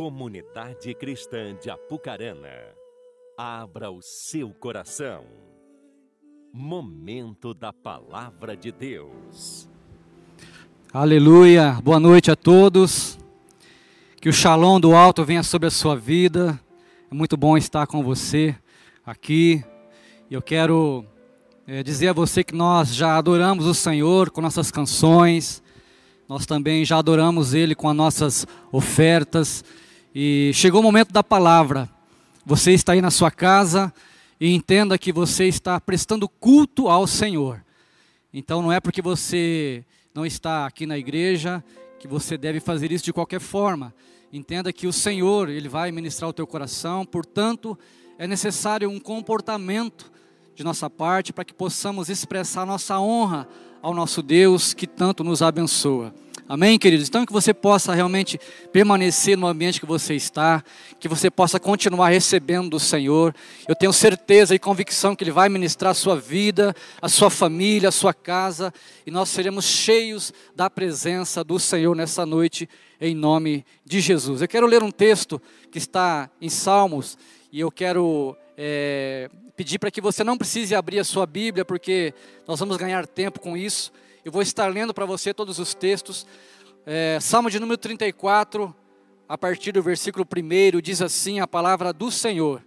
Comunidade Cristã de Apucarana, abra o seu coração. Momento da Palavra de Deus. Aleluia, boa noite a todos. Que o shalom do alto venha sobre a sua vida. É muito bom estar com você aqui. Eu quero é, dizer a você que nós já adoramos o Senhor com nossas canções, nós também já adoramos Ele com as nossas ofertas. E chegou o momento da palavra. Você está aí na sua casa e entenda que você está prestando culto ao Senhor. Então não é porque você não está aqui na igreja que você deve fazer isso de qualquer forma. Entenda que o Senhor, ele vai ministrar o teu coração, portanto, é necessário um comportamento de nossa parte para que possamos expressar nossa honra ao nosso Deus que tanto nos abençoa. Amém, queridos? Então, que você possa realmente permanecer no ambiente que você está, que você possa continuar recebendo do Senhor. Eu tenho certeza e convicção que Ele vai ministrar a sua vida, a sua família, a sua casa, e nós seremos cheios da presença do Senhor nessa noite, em nome de Jesus. Eu quero ler um texto que está em Salmos, e eu quero é, pedir para que você não precise abrir a sua Bíblia, porque nós vamos ganhar tempo com isso. Eu vou estar lendo para você todos os textos. É, Salmo de número 34, a partir do versículo 1, diz assim a palavra do Senhor: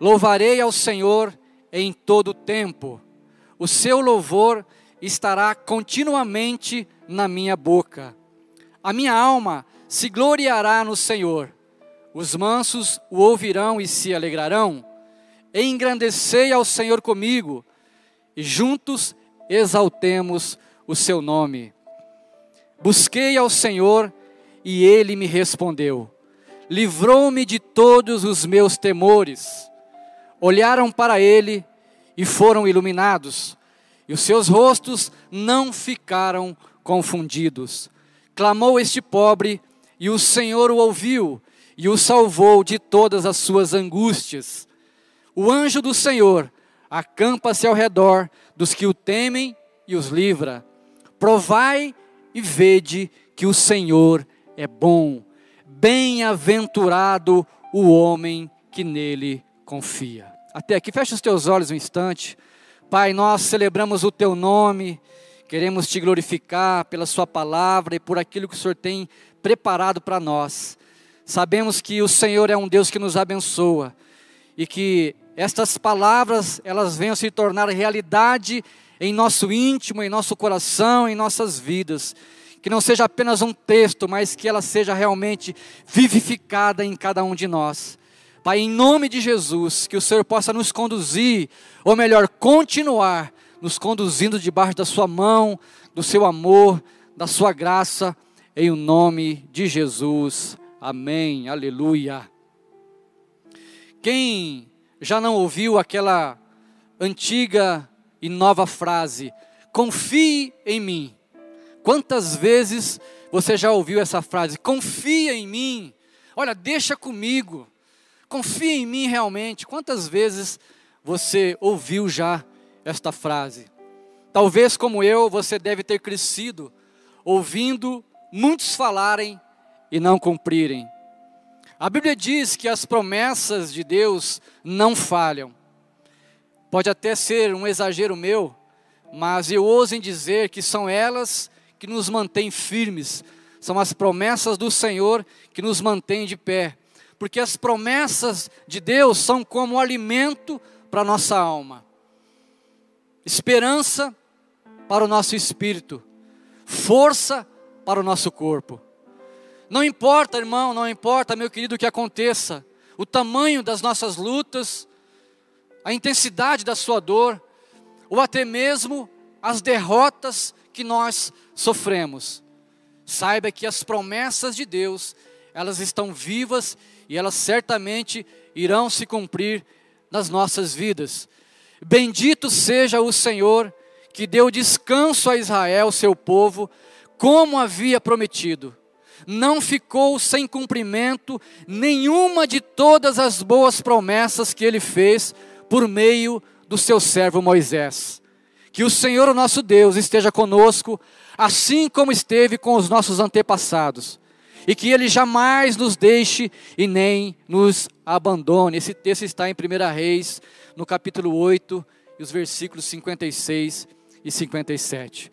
Louvarei ao Senhor em todo tempo, o seu louvor estará continuamente na minha boca. A minha alma se gloriará no Senhor. Os mansos o ouvirão e se alegrarão. Engrandecei ao Senhor comigo, e juntos exaltemos o seu nome. Busquei ao Senhor e ele me respondeu. Livrou-me de todos os meus temores. Olharam para ele e foram iluminados, e os seus rostos não ficaram confundidos. Clamou este pobre, e o Senhor o ouviu e o salvou de todas as suas angústias. O anjo do Senhor acampa-se ao redor dos que o temem e os livra. Provai e vede que o Senhor é bom. Bem-aventurado o homem que nele confia. Até aqui, fecha os teus olhos um instante. Pai, nós celebramos o teu nome, queremos te glorificar pela Sua palavra e por aquilo que o Senhor tem preparado para nós. Sabemos que o Senhor é um Deus que nos abençoa e que estas palavras elas venham se tornar realidade em nosso íntimo, em nosso coração, em nossas vidas. Que não seja apenas um texto, mas que ela seja realmente vivificada em cada um de nós. Pai, em nome de Jesus, que o Senhor possa nos conduzir, ou melhor, continuar nos conduzindo debaixo da Sua mão, do Seu amor, da Sua graça, em o nome de Jesus. Amém. Aleluia. Quem já não ouviu aquela antiga e nova frase: confie em mim. Quantas vezes você já ouviu essa frase? Confia em mim. Olha, deixa comigo. Confia em mim realmente. Quantas vezes você ouviu já esta frase? Talvez como eu, você deve ter crescido ouvindo muitos falarem e não cumprirem. A Bíblia diz que as promessas de Deus não falham. Pode até ser um exagero meu, mas eu ouso em dizer que são elas que nos mantêm firmes, são as promessas do Senhor que nos mantêm de pé, porque as promessas de Deus são como alimento para a nossa alma, esperança para o nosso espírito, força para o nosso corpo. Não importa, irmão, não importa, meu querido, o que aconteça, o tamanho das nossas lutas, a intensidade da sua dor, ou até mesmo as derrotas que nós sofremos. Saiba que as promessas de Deus, elas estão vivas e elas certamente irão se cumprir nas nossas vidas. Bendito seja o Senhor que deu descanso a Israel, seu povo, como havia prometido não ficou sem cumprimento nenhuma de todas as boas promessas que ele fez por meio do seu servo Moisés. Que o Senhor, o nosso Deus, esteja conosco, assim como esteve com os nossos antepassados. e que Ele jamais nos deixe e nem nos abandone. Esse texto está em 1 Reis, no capítulo 8, e os versículos 56 e 57.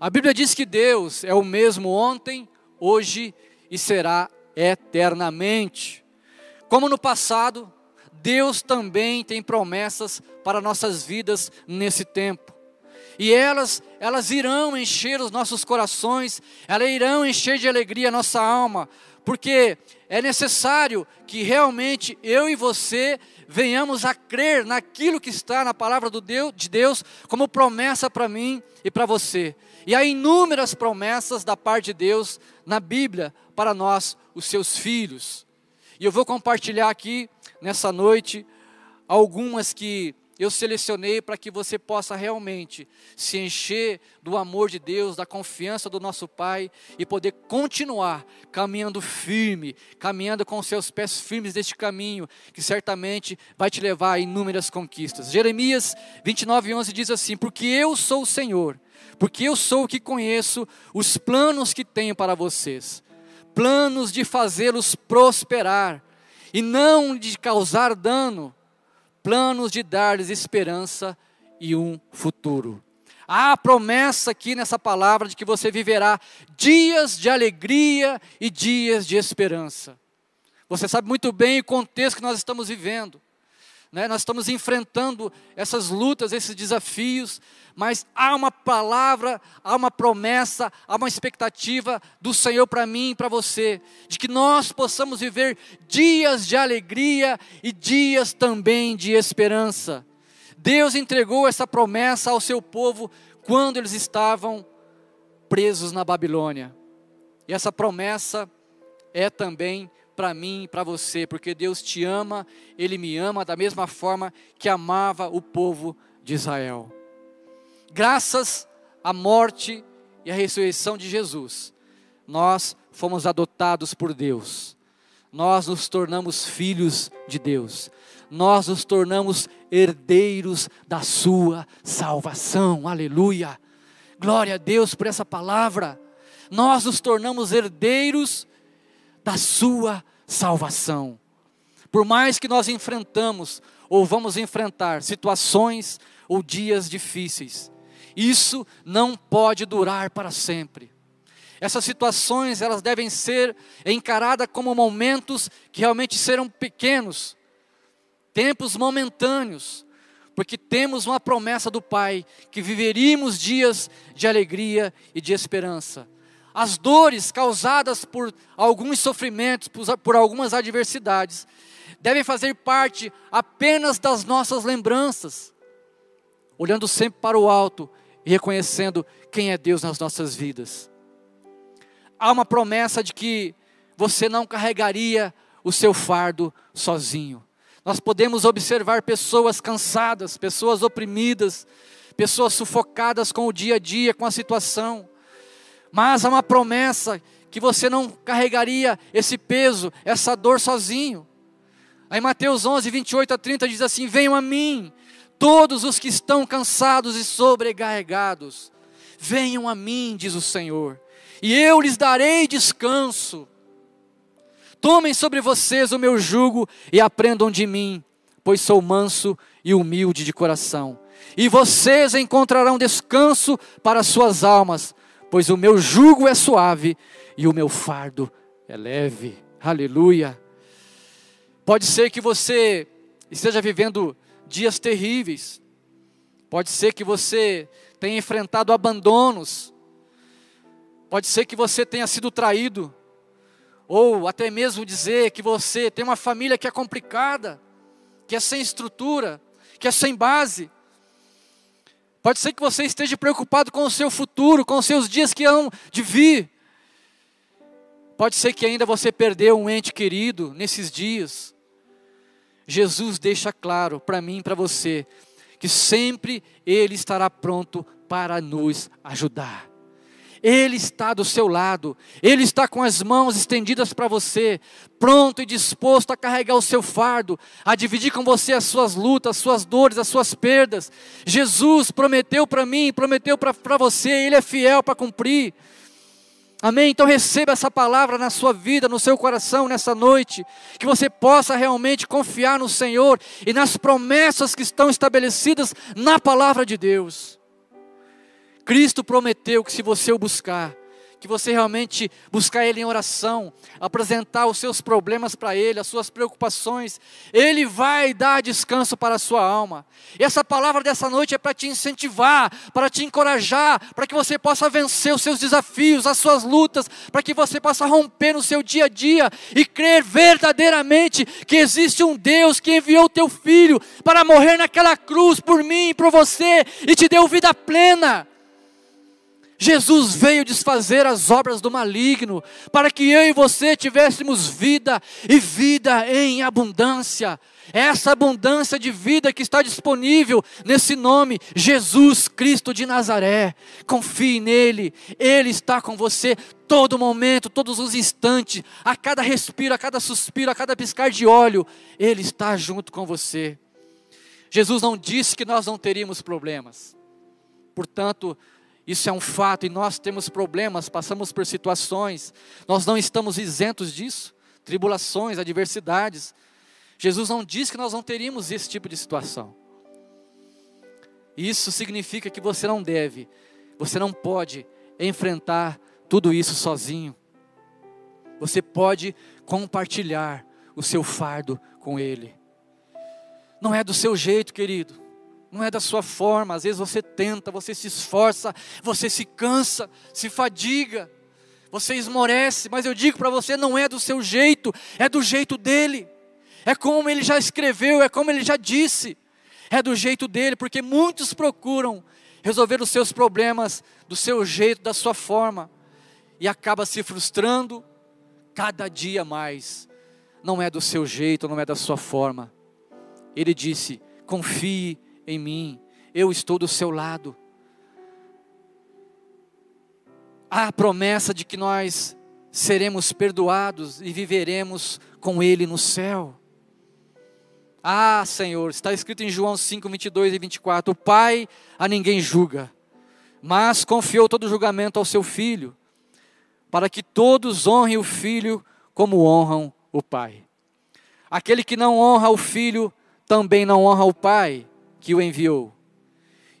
A Bíblia diz que Deus é o mesmo ontem, hoje e será eternamente. Como no passado, Deus também tem promessas para nossas vidas nesse tempo. E elas, elas irão encher os nossos corações, elas irão encher de alegria a nossa alma, porque é necessário que realmente eu e você venhamos a crer naquilo que está na palavra Deus, de Deus como promessa para mim e para você. E há inúmeras promessas da parte de Deus na Bíblia para nós, os seus filhos. E eu vou compartilhar aqui nessa noite algumas que eu selecionei para que você possa realmente se encher do amor de Deus, da confiança do nosso Pai e poder continuar caminhando firme, caminhando com seus pés firmes neste caminho, que certamente vai te levar a inúmeras conquistas. Jeremias 29, 11 diz assim: Porque eu sou o Senhor, porque eu sou o que conheço os planos que tenho para vocês planos de fazê-los prosperar e não de causar dano, planos de dar-lhes esperança e um futuro. Há a promessa aqui nessa palavra de que você viverá dias de alegria e dias de esperança. Você sabe muito bem o contexto que nós estamos vivendo. Né? Nós estamos enfrentando essas lutas, esses desafios, mas há uma palavra, há uma promessa, há uma expectativa do Senhor para mim e para você, de que nós possamos viver dias de alegria e dias também de esperança. Deus entregou essa promessa ao seu povo quando eles estavam presos na Babilônia. E essa promessa é também para mim e para você, porque Deus te ama, Ele me ama da mesma forma que amava o povo de Israel graças à morte e à ressurreição de Jesus, nós fomos adotados por Deus, nós nos tornamos filhos de Deus, nós nos tornamos herdeiros da Sua salvação, aleluia. Glória a Deus por essa palavra. Nós nos tornamos herdeiros da Sua salvação. Por mais que nós enfrentamos ou vamos enfrentar situações ou dias difíceis, isso não pode durar para sempre. Essas situações, elas devem ser encaradas como momentos que realmente serão pequenos, tempos momentâneos, porque temos uma promessa do Pai que viveríamos dias de alegria e de esperança. As dores causadas por alguns sofrimentos, por algumas adversidades, devem fazer parte apenas das nossas lembranças, olhando sempre para o alto e reconhecendo quem é Deus nas nossas vidas. Há uma promessa de que você não carregaria o seu fardo sozinho. Nós podemos observar pessoas cansadas, pessoas oprimidas, pessoas sufocadas com o dia a dia, com a situação. Mas há uma promessa que você não carregaria esse peso, essa dor sozinho. Aí Mateus 11, 28 a 30 diz assim: Venham a mim, Todos os que estão cansados e sobrecarregados, venham a mim, diz o Senhor, e eu lhes darei descanso. Tomem sobre vocês o meu jugo e aprendam de mim, pois sou manso e humilde de coração. E vocês encontrarão descanso para suas almas, pois o meu jugo é suave e o meu fardo é leve. Aleluia. Pode ser que você esteja vivendo dias terríveis. Pode ser que você tenha enfrentado abandonos. Pode ser que você tenha sido traído. Ou até mesmo dizer que você tem uma família que é complicada, que é sem estrutura, que é sem base. Pode ser que você esteja preocupado com o seu futuro, com os seus dias que hão de vir. Pode ser que ainda você perdeu um ente querido nesses dias. Jesus deixa claro para mim e para você que sempre Ele estará pronto para nos ajudar. Ele está do seu lado, Ele está com as mãos estendidas para você, pronto e disposto a carregar o seu fardo, a dividir com você as suas lutas, as suas dores, as suas perdas. Jesus prometeu para mim, prometeu para você, Ele é fiel para cumprir. Amém? Então receba essa palavra na sua vida, no seu coração nessa noite, que você possa realmente confiar no Senhor e nas promessas que estão estabelecidas na palavra de Deus. Cristo prometeu que se você o buscar, que você realmente buscar Ele em oração, apresentar os seus problemas para Ele, as suas preocupações, Ele vai dar descanso para a sua alma. E essa palavra dessa noite é para te incentivar, para te encorajar, para que você possa vencer os seus desafios, as suas lutas, para que você possa romper no seu dia a dia e crer verdadeiramente que existe um Deus que enviou o teu filho para morrer naquela cruz por mim e por você e te deu vida plena. Jesus veio desfazer as obras do maligno, para que eu e você tivéssemos vida e vida em abundância. Essa abundância de vida que está disponível nesse nome, Jesus Cristo de Nazaré. Confie nele, ele está com você todo momento, todos os instantes, a cada respiro, a cada suspiro, a cada piscar de olho, ele está junto com você. Jesus não disse que nós não teríamos problemas. Portanto, isso é um fato e nós temos problemas, passamos por situações, nós não estamos isentos disso, tribulações, adversidades. Jesus não disse que nós não teríamos esse tipo de situação. Isso significa que você não deve, você não pode enfrentar tudo isso sozinho. Você pode compartilhar o seu fardo com Ele. Não é do seu jeito, querido não é da sua forma. Às vezes você tenta, você se esforça, você se cansa, se fadiga, você esmorece, mas eu digo para você: não é do seu jeito, é do jeito dele. É como ele já escreveu, é como ele já disse, é do jeito dele, porque muitos procuram resolver os seus problemas do seu jeito, da sua forma, e acaba se frustrando cada dia mais. Não é do seu jeito, não é da sua forma. Ele disse: confie em mim, eu estou do seu lado. Há a promessa de que nós seremos perdoados e viveremos com Ele no céu. Ah, Senhor, está escrito em João 5, 22 e 24: O Pai a ninguém julga, mas confiou todo o julgamento ao seu Filho, para que todos honrem o Filho como honram o Pai. Aquele que não honra o Filho também não honra o Pai que o enviou.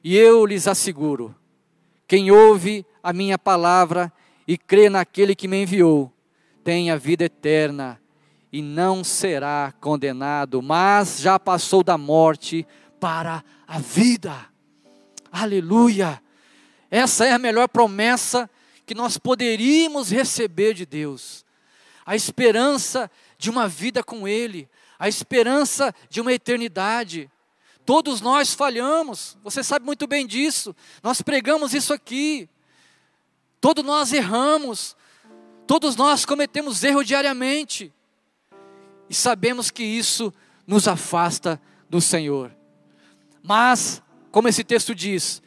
E eu lhes asseguro: quem ouve a minha palavra e crê naquele que me enviou, tem a vida eterna e não será condenado, mas já passou da morte para a vida. Aleluia! Essa é a melhor promessa que nós poderíamos receber de Deus. A esperança de uma vida com Ele, a esperança de uma eternidade. Todos nós falhamos, você sabe muito bem disso. Nós pregamos isso aqui. Todos nós erramos. Todos nós cometemos erro diariamente. E sabemos que isso nos afasta do Senhor. Mas, como esse texto diz,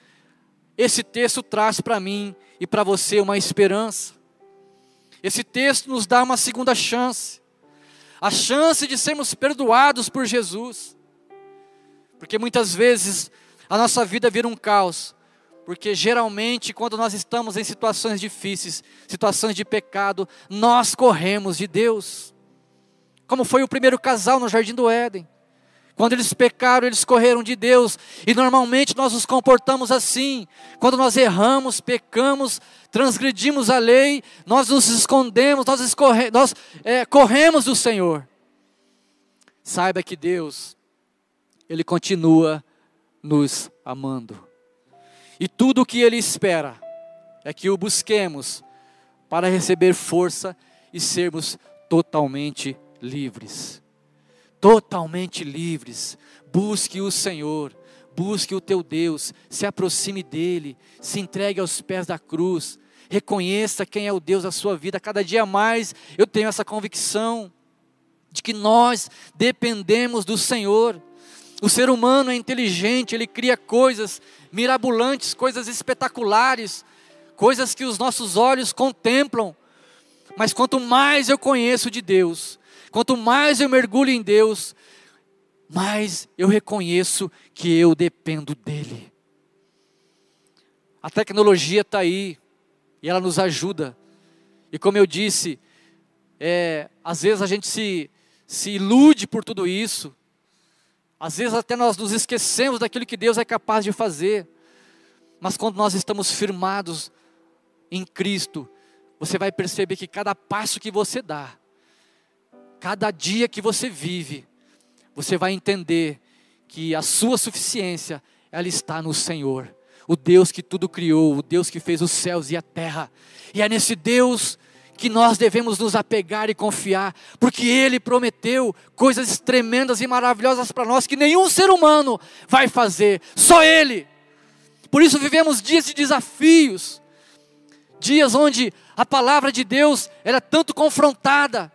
esse texto traz para mim e para você uma esperança. Esse texto nos dá uma segunda chance. A chance de sermos perdoados por Jesus. Porque muitas vezes a nossa vida vira um caos. Porque geralmente, quando nós estamos em situações difíceis, situações de pecado, nós corremos de Deus. Como foi o primeiro casal no jardim do Éden. Quando eles pecaram, eles correram de Deus. E normalmente nós nos comportamos assim. Quando nós erramos, pecamos, transgredimos a lei, nós nos escondemos, nós, escorre, nós é, corremos do Senhor. Saiba que Deus ele continua nos amando. E tudo o que Ele espera é que o busquemos para receber força e sermos totalmente livres. Totalmente livres. Busque o Senhor, busque o teu Deus, se aproxime dEle, se entregue aos pés da cruz, reconheça quem é o Deus da sua vida. Cada dia mais eu tenho essa convicção de que nós dependemos do Senhor. O ser humano é inteligente, ele cria coisas mirabolantes, coisas espetaculares, coisas que os nossos olhos contemplam. Mas quanto mais eu conheço de Deus, quanto mais eu mergulho em Deus, mais eu reconheço que eu dependo dEle. A tecnologia está aí e ela nos ajuda, E como eu disse, é, às vezes a gente se, se ilude por tudo isso, às vezes até nós nos esquecemos daquilo que Deus é capaz de fazer, mas quando nós estamos firmados em Cristo, você vai perceber que cada passo que você dá, cada dia que você vive, você vai entender que a sua suficiência, ela está no Senhor, o Deus que tudo criou, o Deus que fez os céus e a terra. E é nesse Deus que nós devemos nos apegar e confiar, porque Ele prometeu coisas tremendas e maravilhosas para nós que nenhum ser humano vai fazer, só Ele. Por isso vivemos dias de desafios, dias onde a palavra de Deus era tanto confrontada,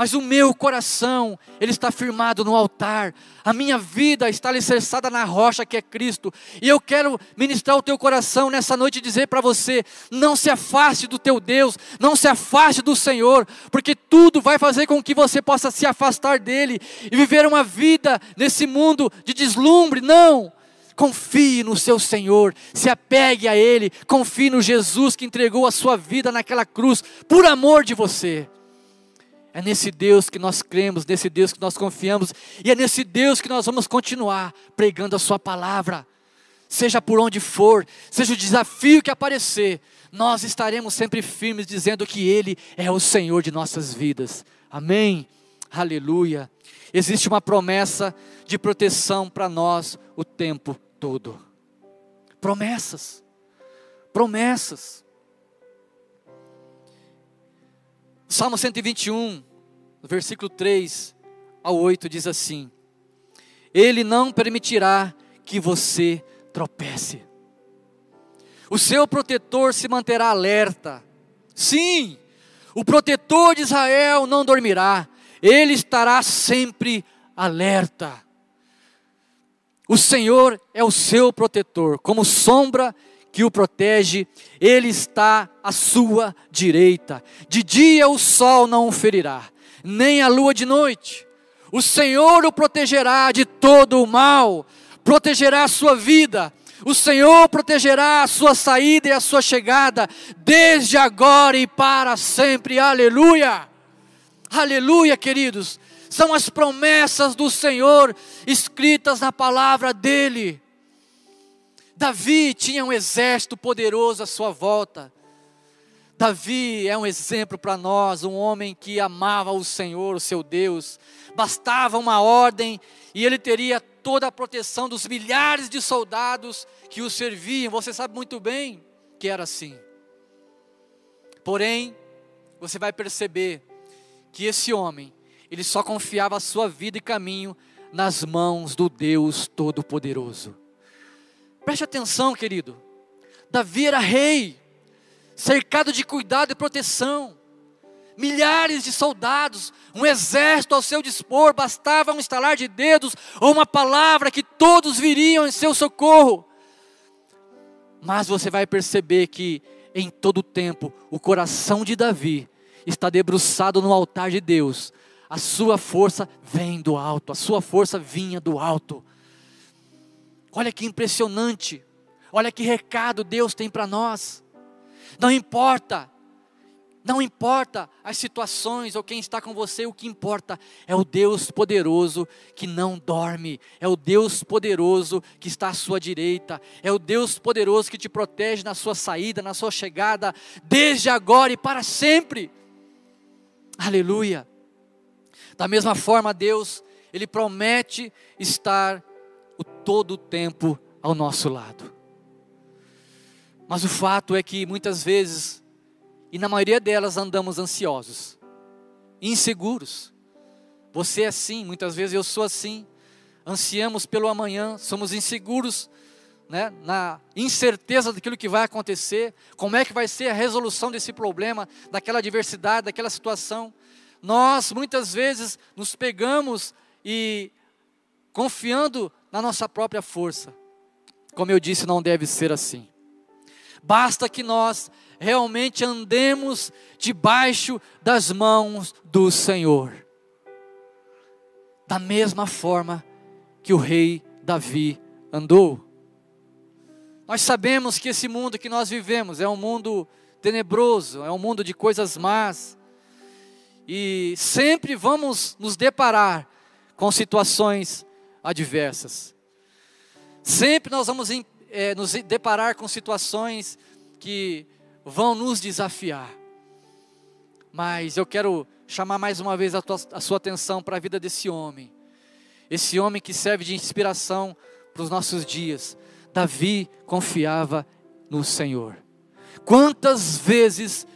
mas o meu coração, ele está firmado no altar, a minha vida está alicerçada na rocha que é Cristo, e eu quero ministrar o teu coração nessa noite e dizer para você: não se afaste do teu Deus, não se afaste do Senhor, porque tudo vai fazer com que você possa se afastar dele e viver uma vida nesse mundo de deslumbre, não. Confie no seu Senhor, se apegue a Ele, confie no Jesus que entregou a sua vida naquela cruz por amor de você. É nesse Deus que nós cremos, nesse Deus que nós confiamos, e é nesse Deus que nós vamos continuar pregando a Sua palavra. Seja por onde for, seja o desafio que aparecer, nós estaremos sempre firmes dizendo que Ele é o Senhor de nossas vidas. Amém? Aleluia. Existe uma promessa de proteção para nós o tempo todo. Promessas. Promessas. Salmo 121, versículo 3 ao 8 diz assim: Ele não permitirá que você tropece. O seu protetor se manterá alerta. Sim, o protetor de Israel não dormirá. Ele estará sempre alerta. O Senhor é o seu protetor, como sombra que o protege, ele está à sua direita. De dia o sol não o ferirá, nem a lua de noite. O Senhor o protegerá de todo o mal, protegerá a sua vida. O Senhor protegerá a sua saída e a sua chegada, desde agora e para sempre. Aleluia! Aleluia, queridos. São as promessas do Senhor escritas na palavra dEle. Davi tinha um exército poderoso à sua volta. Davi é um exemplo para nós, um homem que amava o Senhor, o seu Deus. Bastava uma ordem e ele teria toda a proteção dos milhares de soldados que o serviam. Você sabe muito bem que era assim. Porém, você vai perceber que esse homem, ele só confiava a sua vida e caminho nas mãos do Deus Todo-Poderoso. Preste atenção, querido. Davi era rei, cercado de cuidado e proteção. Milhares de soldados, um exército ao seu dispor, bastava um estalar de dedos ou uma palavra que todos viriam em seu socorro. Mas você vai perceber que em todo tempo o coração de Davi está debruçado no altar de Deus. A sua força vem do alto, a sua força vinha do alto. Olha que impressionante. Olha que recado Deus tem para nós. Não importa, não importa as situações ou quem está com você, o que importa é o Deus poderoso que não dorme, é o Deus poderoso que está à sua direita, é o Deus poderoso que te protege na sua saída, na sua chegada, desde agora e para sempre. Aleluia. Da mesma forma, Deus, Ele promete estar o todo o tempo ao nosso lado. Mas o fato é que muitas vezes, e na maioria delas, andamos ansiosos, inseguros. Você é assim, muitas vezes eu sou assim. Ansiamos pelo amanhã, somos inseguros, né, na incerteza daquilo que vai acontecer, como é que vai ser a resolução desse problema, daquela adversidade, daquela situação. Nós muitas vezes nos pegamos e confiando na nossa própria força. Como eu disse, não deve ser assim. Basta que nós realmente andemos debaixo das mãos do Senhor. Da mesma forma que o rei Davi andou. Nós sabemos que esse mundo que nós vivemos é um mundo tenebroso, é um mundo de coisas más. E sempre vamos nos deparar com situações adversas. Sempre nós vamos é, nos deparar com situações que vão nos desafiar. Mas eu quero chamar mais uma vez a, tua, a sua atenção para a vida desse homem. Esse homem que serve de inspiração para os nossos dias. Davi confiava no Senhor. Quantas vezes,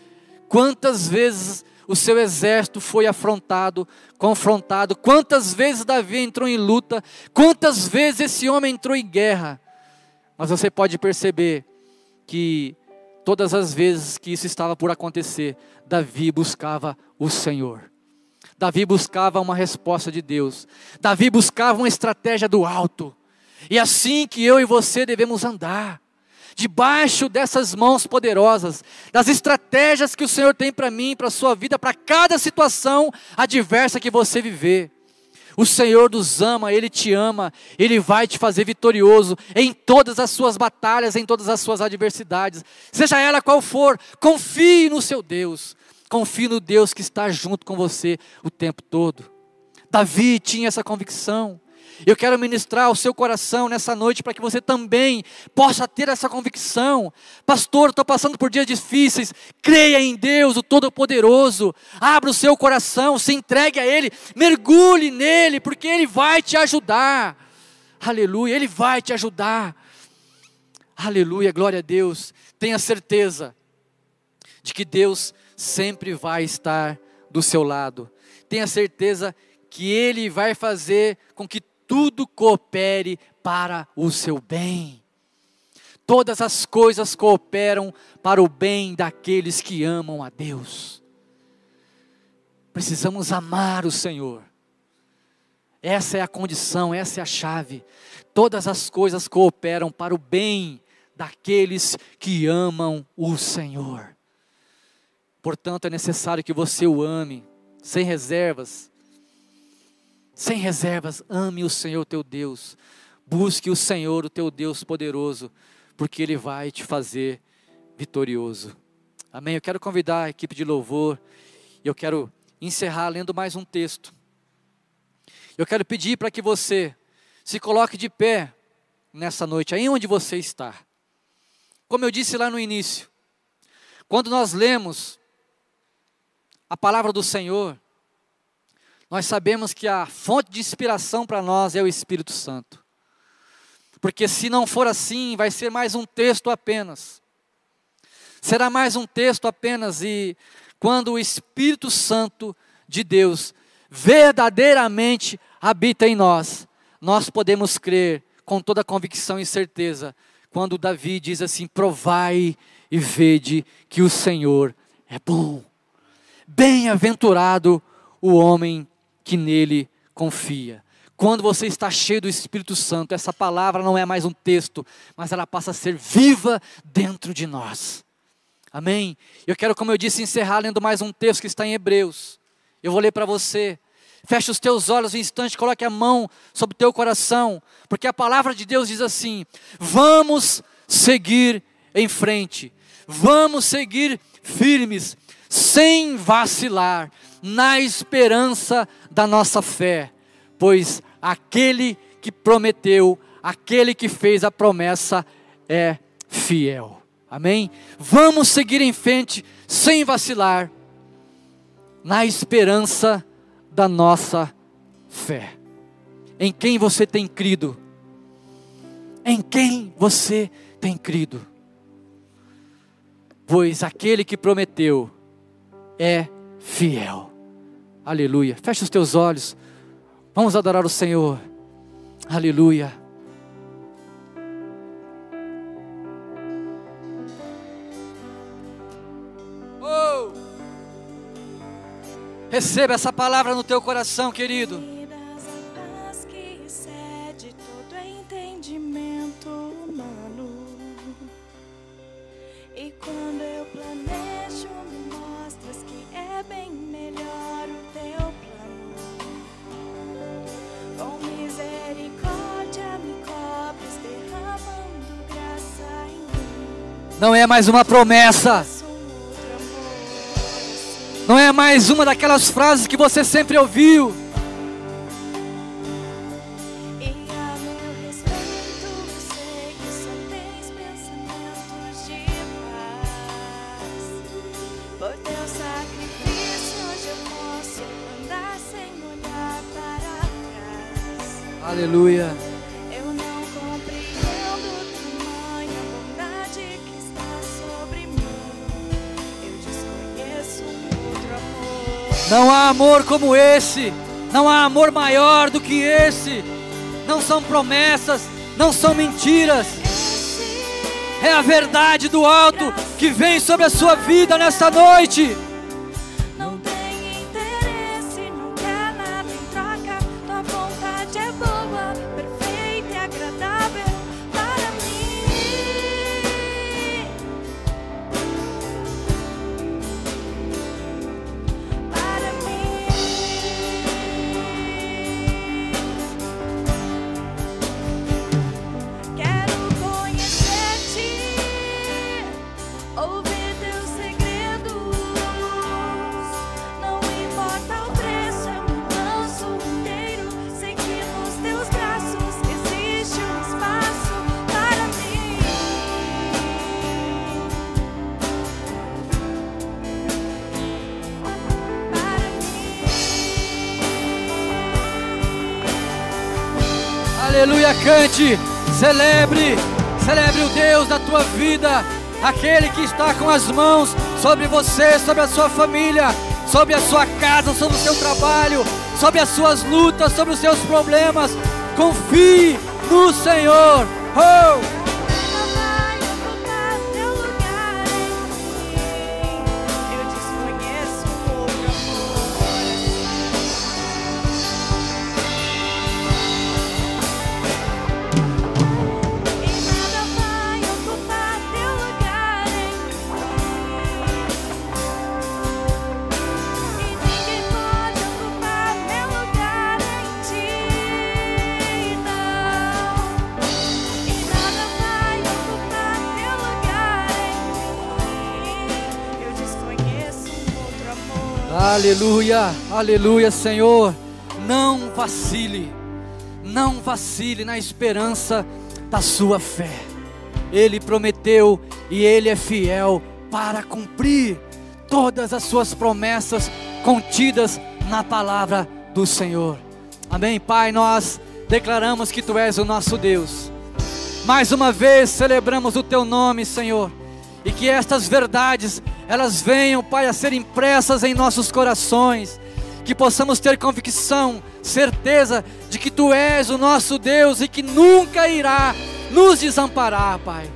quantas vezes o seu exército foi afrontado, confrontado, quantas vezes Davi entrou em luta, quantas vezes esse homem entrou em guerra. Mas você pode perceber que todas as vezes que isso estava por acontecer, Davi buscava o Senhor. Davi buscava uma resposta de Deus. Davi buscava uma estratégia do alto. E é assim que eu e você devemos andar debaixo dessas mãos poderosas, das estratégias que o Senhor tem para mim, para a sua vida, para cada situação adversa que você viver. O Senhor nos ama, Ele te ama, Ele vai te fazer vitorioso em todas as suas batalhas, em todas as suas adversidades, seja ela qual for, confie no seu Deus, confie no Deus que está junto com você o tempo todo. Davi tinha essa convicção, eu quero ministrar ao seu coração nessa noite para que você também possa ter essa convicção. Pastor, estou passando por dias difíceis. Creia em Deus, o Todo-Poderoso. Abra o seu coração, se entregue a Ele, mergulhe nele, porque Ele vai te ajudar. Aleluia, Ele vai te ajudar. Aleluia, glória a Deus. Tenha certeza de que Deus sempre vai estar do seu lado. Tenha certeza que Ele vai fazer com que tudo coopere para o seu bem. Todas as coisas cooperam para o bem daqueles que amam a Deus. Precisamos amar o Senhor. Essa é a condição, essa é a chave. Todas as coisas cooperam para o bem daqueles que amam o Senhor. Portanto, é necessário que você o ame, sem reservas, sem reservas, ame o Senhor teu Deus. Busque o Senhor, o teu Deus poderoso, porque Ele vai te fazer vitorioso. Amém? Eu quero convidar a equipe de louvor, e eu quero encerrar lendo mais um texto. Eu quero pedir para que você se coloque de pé nessa noite, aí onde você está. Como eu disse lá no início, quando nós lemos a palavra do Senhor, nós sabemos que a fonte de inspiração para nós é o Espírito Santo. Porque se não for assim, vai ser mais um texto apenas. Será mais um texto apenas, e quando o Espírito Santo de Deus verdadeiramente habita em nós, nós podemos crer com toda convicção e certeza, quando Davi diz assim: provai e vede que o Senhor é bom. Bem-aventurado o homem que nele confia. Quando você está cheio do Espírito Santo, essa palavra não é mais um texto, mas ela passa a ser viva dentro de nós. Amém? Eu quero, como eu disse, encerrar lendo mais um texto que está em Hebreus. Eu vou ler para você. Feche os teus olhos um instante, coloque a mão sobre o teu coração, porque a palavra de Deus diz assim: vamos seguir em frente, vamos seguir firmes, sem vacilar, na esperança da nossa fé, pois aquele que prometeu, aquele que fez a promessa é fiel. Amém? Vamos seguir em frente sem vacilar, na esperança da nossa fé. Em quem você tem crido? Em quem você tem crido? Pois aquele que prometeu é fiel. Aleluia. Feche os teus olhos. Vamos adorar o Senhor. Aleluia. Oh! Receba essa palavra no teu coração, querido. Não é mais uma promessa. mais uma daquelas frases que você sempre ouviu. E Não há amor como esse. Não há amor maior do que esse. Não são promessas, não são mentiras. É a verdade do alto que vem sobre a sua vida nessa noite. Cante, celebre, celebre o Deus da tua vida, aquele que está com as mãos sobre você, sobre a sua família, sobre a sua casa, sobre o seu trabalho, sobre as suas lutas, sobre os seus problemas. Confie no Senhor. Oh! Aleluia, aleluia, Senhor. Não vacile, não vacile na esperança da sua fé. Ele prometeu e ele é fiel para cumprir todas as suas promessas contidas na palavra do Senhor. Amém, Pai. Nós declaramos que tu és o nosso Deus. Mais uma vez celebramos o teu nome, Senhor, e que estas verdades elas venham, Pai, a ser impressas em nossos corações, que possamos ter convicção, certeza de que tu és o nosso Deus e que nunca irá nos desamparar, Pai.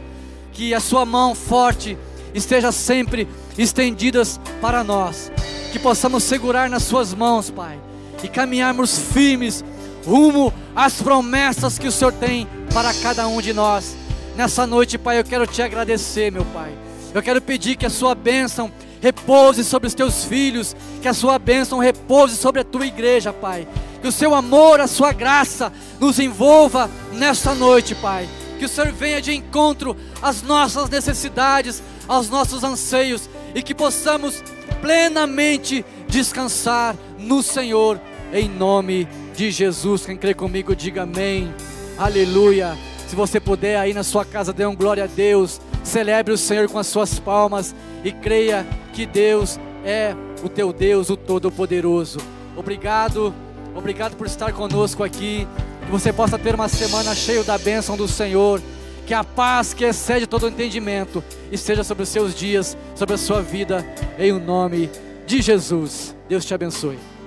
Que a sua mão forte esteja sempre estendidas para nós, que possamos segurar nas suas mãos, Pai, e caminharmos firmes rumo às promessas que o Senhor tem para cada um de nós. Nessa noite, Pai, eu quero te agradecer, meu Pai. Eu quero pedir que a sua bênção repouse sobre os teus filhos, que a sua bênção repouse sobre a tua igreja, Pai. Que o seu amor, a sua graça nos envolva nessa noite, Pai. Que o Senhor venha de encontro às nossas necessidades, aos nossos anseios e que possamos plenamente descansar no Senhor, em nome de Jesus. Quem crê comigo, diga amém. Aleluia. Se você puder aí na sua casa, dê um glória a Deus. Celebre o Senhor com as suas palmas e creia que Deus é o teu Deus, o Todo-Poderoso. Obrigado, obrigado por estar conosco aqui. Que você possa ter uma semana cheia da bênção do Senhor. Que a paz que excede todo entendimento esteja sobre os seus dias, sobre a sua vida, em o nome de Jesus. Deus te abençoe.